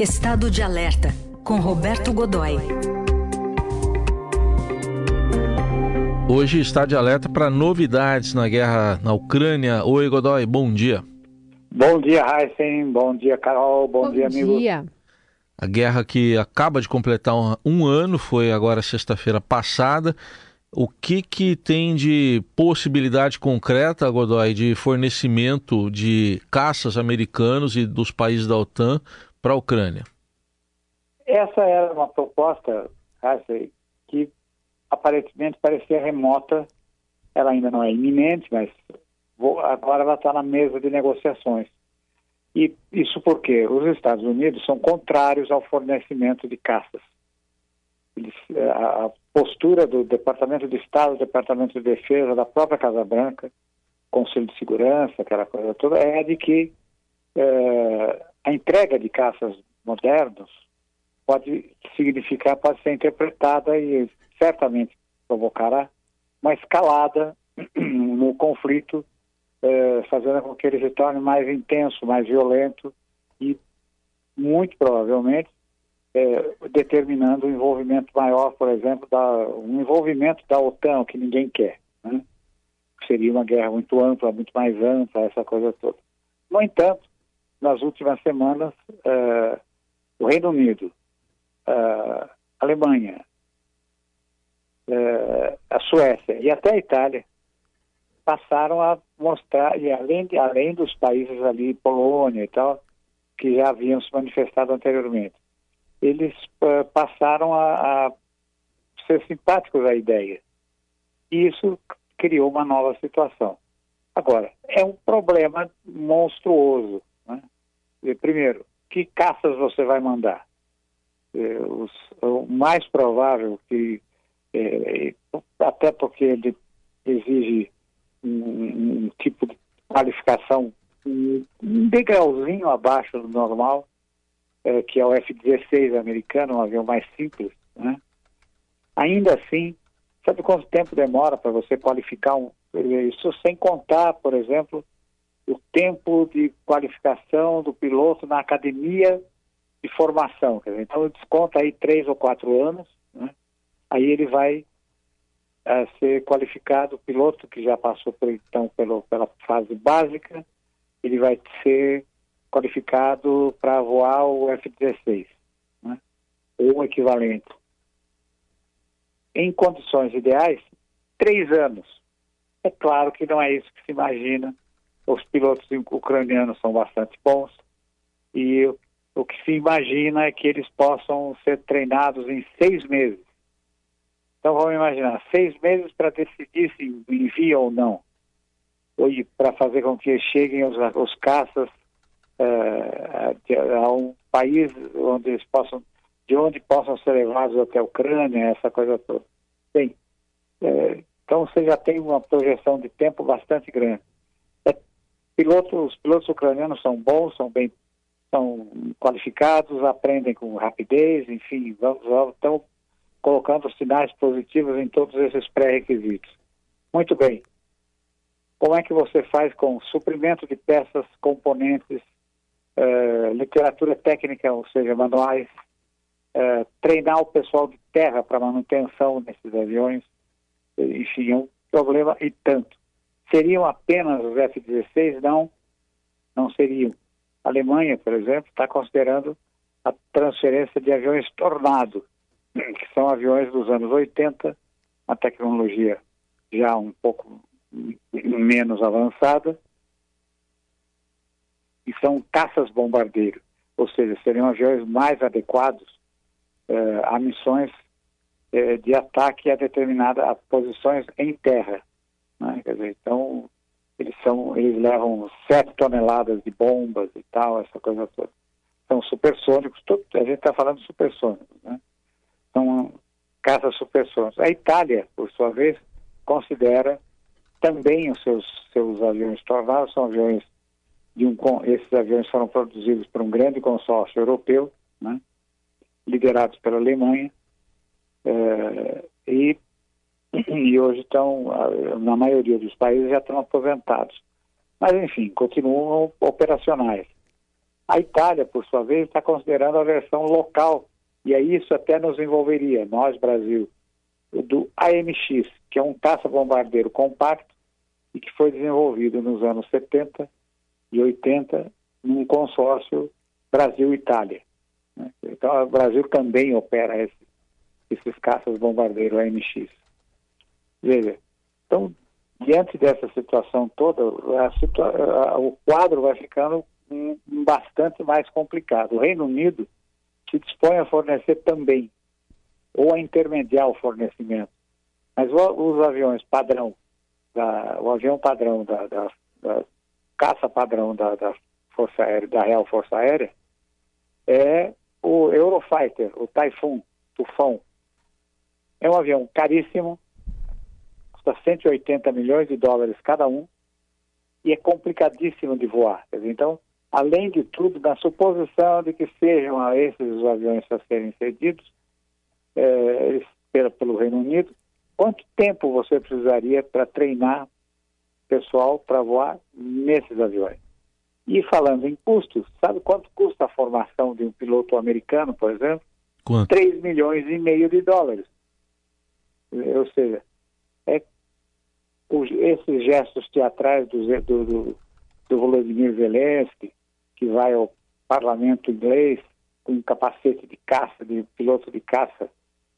Estado de Alerta, com Roberto Godoy. Hoje está de alerta para novidades na guerra na Ucrânia. Oi, Godoy, bom dia. Bom dia, Heisen. Bom dia, Carol. Bom, bom dia, amigo. Dia. A guerra que acaba de completar um, um ano, foi agora sexta-feira passada. O que, que tem de possibilidade concreta, Godoy, de fornecimento de caças americanos e dos países da OTAN para a Ucrânia? Essa era uma proposta, que aparentemente parecia remota. Ela ainda não é iminente, mas agora ela está na mesa de negociações. E isso porque os Estados Unidos são contrários ao fornecimento de caças. Eles, a postura do Departamento de Estado, do Departamento de Defesa, da própria Casa Branca, Conselho de Segurança, aquela coisa toda, é de que é, a entrega de caças modernos pode significar, pode ser interpretada e certamente provocará uma escalada no conflito, eh, fazendo com que ele se torne mais intenso, mais violento e, muito provavelmente, eh, determinando um envolvimento maior, por exemplo, da, um envolvimento da OTAN, que ninguém quer. Né? Seria uma guerra muito ampla, muito mais ampla, essa coisa toda. No entanto, nas últimas semanas, uh, o Reino Unido, uh, Alemanha, uh, a Suécia e até a Itália passaram a mostrar, e além, de, além dos países ali, Polônia e tal, que já haviam se manifestado anteriormente, eles passaram a, a ser simpáticos à ideia. E isso criou uma nova situação. Agora, é um problema monstruoso primeiro, que caças você vai mandar? É, os, o mais provável que, é, até porque ele exige um, um, tipo de qualificação um, um degrauzinho abaixo do normal, é, que é o F-16 americano, um avião mais simples, né? Ainda assim, sabe quanto tempo demora para você qualificar um... Isso sem contar, por exemplo, o tempo de qualificação do piloto na academia de formação. Dizer, então, desconta aí três ou quatro anos, né? aí ele vai uh, ser qualificado, o piloto que já passou por, então pelo, pela fase básica, ele vai ser qualificado para voar o F-16, né? ou equivalente. Em condições ideais, três anos. É claro que não é isso que se imagina os pilotos ucranianos são bastante bons e o que se imagina é que eles possam ser treinados em seis meses. Então vamos imaginar, seis meses para decidir se envia ou não, ou para fazer com que cheguem os, os caças uh, a um país onde eles possam, de onde possam ser levados até a Ucrânia, essa coisa toda. Bem, uh, então você já tem uma projeção de tempo bastante grande pilotos, os pilotos ucranianos são bons, são bem são qualificados, aprendem com rapidez, enfim, estão colocando sinais positivos em todos esses pré-requisitos. Muito bem. Como é que você faz com suprimento de peças, componentes, uh, literatura técnica, ou seja, manuais, uh, treinar o pessoal de terra para manutenção desses aviões, enfim, é um problema e tanto. Seriam apenas os F-16? Não, não seriam. A Alemanha, por exemplo, está considerando a transferência de aviões Tornado, que são aviões dos anos 80, a tecnologia já um pouco menos avançada, e são caças bombardeiros, ou seja, seriam aviões mais adequados eh, a missões eh, de ataque a determinadas posições em terra. Né? Quer dizer, então, eles, são, eles levam sete toneladas de bombas e tal, essa coisa toda. São supersônicos, tudo, a gente está falando supersônicos, né? São caças supersônicos. A Itália, por sua vez, considera também os seus, seus aviões tornados, são aviões de um, esses aviões foram produzidos por um grande consórcio europeu, né? liderados pela Alemanha, é, e e hoje estão, na maioria dos países, já estão aposentados. Mas, enfim, continuam operacionais. A Itália, por sua vez, está considerando a versão local, e aí isso até nos envolveria, nós, Brasil, do AMX, que é um caça-bombardeiro compacto e que foi desenvolvido nos anos 70 e 80 num consórcio Brasil-Itália. Então, o Brasil também opera esse, esses caças-bombardeiro AMX. Veja, então, diante dessa situação toda, a situa a, o quadro vai ficando um, bastante mais complicado. O Reino Unido se dispõe a fornecer também, ou a intermediar o fornecimento. Mas os aviões padrão, da, o avião padrão da, da, da caça padrão da, da Força Aérea, da Real Força Aérea, é o Eurofighter, o Typhoon, Tufão. É um avião caríssimo, custa 180 milhões de dólares cada um e é complicadíssimo de voar. Então, além de tudo, na suposição de que sejam esses os aviões a serem cedidos é, pelo, Reino Unido, quanto tempo você precisaria para treinar pessoal para voar nesses aviões? E falando em custos, sabe quanto custa a formação de um piloto americano, por exemplo? Quanto? 3 milhões e meio de dólares. Ou seja, é os, esses gestos teatrais do, do, do, Volodymyr Zelensky, que vai ao parlamento inglês com um capacete de caça, de piloto de caça,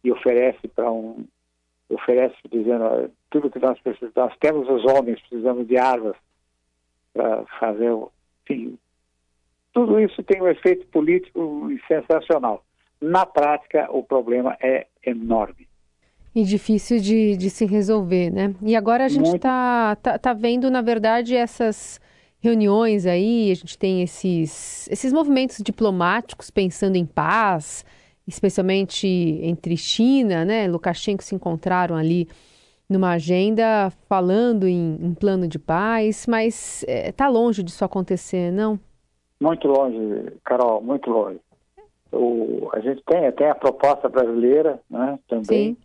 e oferece para um oferece dizendo tudo que nós precisamos, nós temos os homens, precisamos de armas para fazer o tudo isso tem um efeito político sensacional. Na prática, o problema é enorme. E difícil de, de se resolver, né? E agora a gente está tá, tá vendo, na verdade, essas reuniões aí, a gente tem esses, esses movimentos diplomáticos pensando em paz, especialmente entre China, né? Lukashenko se encontraram ali numa agenda falando em, em plano de paz, mas está é, longe disso acontecer, não? Muito longe, Carol, muito longe. O, a gente tem, tem a proposta brasileira né, também, Sim.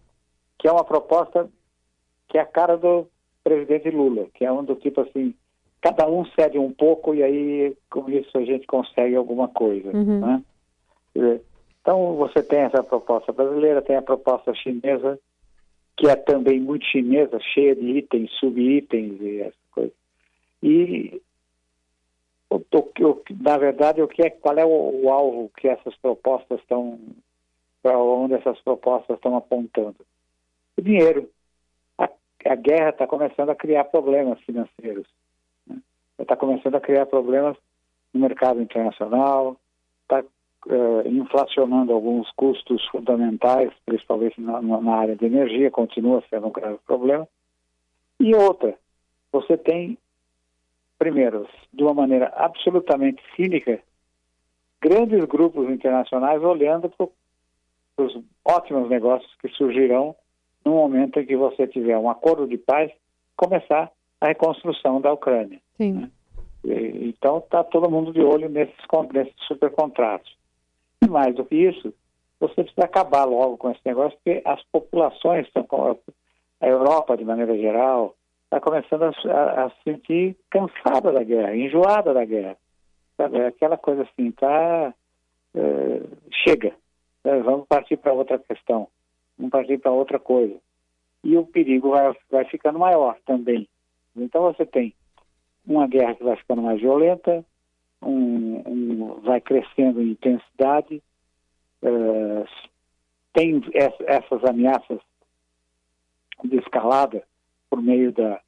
Que é uma proposta que é a cara do presidente Lula, que é um do tipo assim, cada um cede um pouco e aí com isso a gente consegue alguma coisa. Uhum. Né? Então você tem essa proposta brasileira, tem a proposta chinesa, que é também muito chinesa, cheia de itens, subitens e essas coisas. E o, o, na verdade, o que é, qual é o, o alvo que essas propostas estão, para onde essas propostas estão apontando? O dinheiro. A, a guerra está começando a criar problemas financeiros. Está né? começando a criar problemas no mercado internacional, está uh, inflacionando alguns custos fundamentais, principalmente na, na, área de energia, continua sendo um grave problema. E outra, você tem, primeiro, de uma maneira absolutamente cínica, grandes grupos internacionais olhando para os ótimos negócios que surgirão no momento em que você tiver um acordo de paz, começar a reconstrução da Ucrânia. Né? Então está todo mundo de olho nesses, nesses supercontratos. E mais do que isso, você precisa acabar logo com esse negócio, porque as populações a Europa de maneira geral, está começando a, se sentir cansada da guerra, enjoada da guerra. Sabe? Aquela coisa assim, tá. É, chega, é, vamos partir para outra questão, vamos partir para outra coisa. E o perigo vai, vai ficando maior também. Então você tem uma guerra que vai ficando mais violenta, um, um, vai crescendo em intensidade, uh, tem essas ameaças de escalada por meio da,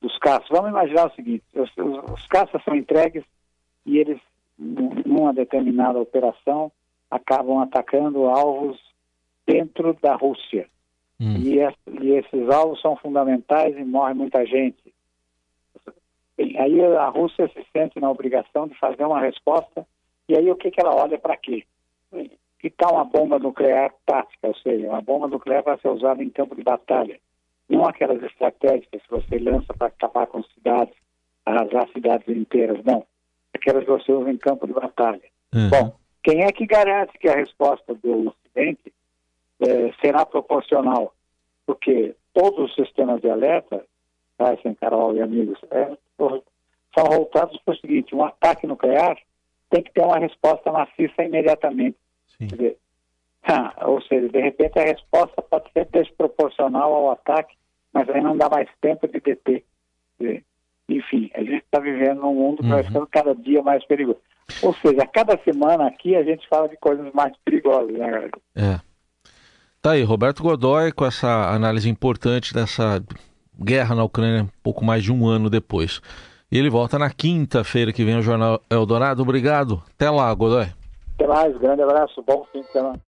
dos caças. Vamos imaginar o seguinte: os, os caças são entregues e eles, numa determinada operação, acabam atacando alvos dentro da Rússia. Hum. E, e esses alvos são fundamentais e morre muita gente. Aí a Rússia se sente na obrigação de fazer uma resposta, e aí o que, que ela olha para quê? Que tal uma bomba nuclear tática, ou seja, uma bomba nuclear vai ser usada em campo de batalha. Não aquelas estratégias que você lança para acabar com cidades, arrasar cidades inteiras, não. Aquelas que você usa em campo de batalha. Uhum. Bom, quem é que garante que a resposta do Ocidente é, será proporcional? Porque todos os sistemas de alerta, Tyson, Carol e amigos, é, são voltados para o seguinte: um ataque nuclear tem que ter uma resposta maciça imediatamente. Dizer, ah, ou seja, de repente a resposta pode ser desproporcional ao ataque, mas aí não dá mais tempo de deter. Dizer, enfim, a gente está vivendo num mundo que uhum. vai ficando cada dia mais perigoso. Ou seja, a cada semana aqui a gente fala de coisas mais perigosas, né, galera? É. Tá aí, Roberto Godoy, com essa análise importante dessa guerra na Ucrânia, pouco mais de um ano depois. E ele volta na quinta-feira que vem o Jornal Eldorado. Obrigado. Até lá, Godoy. Até mais, grande abraço, bom fim de semana.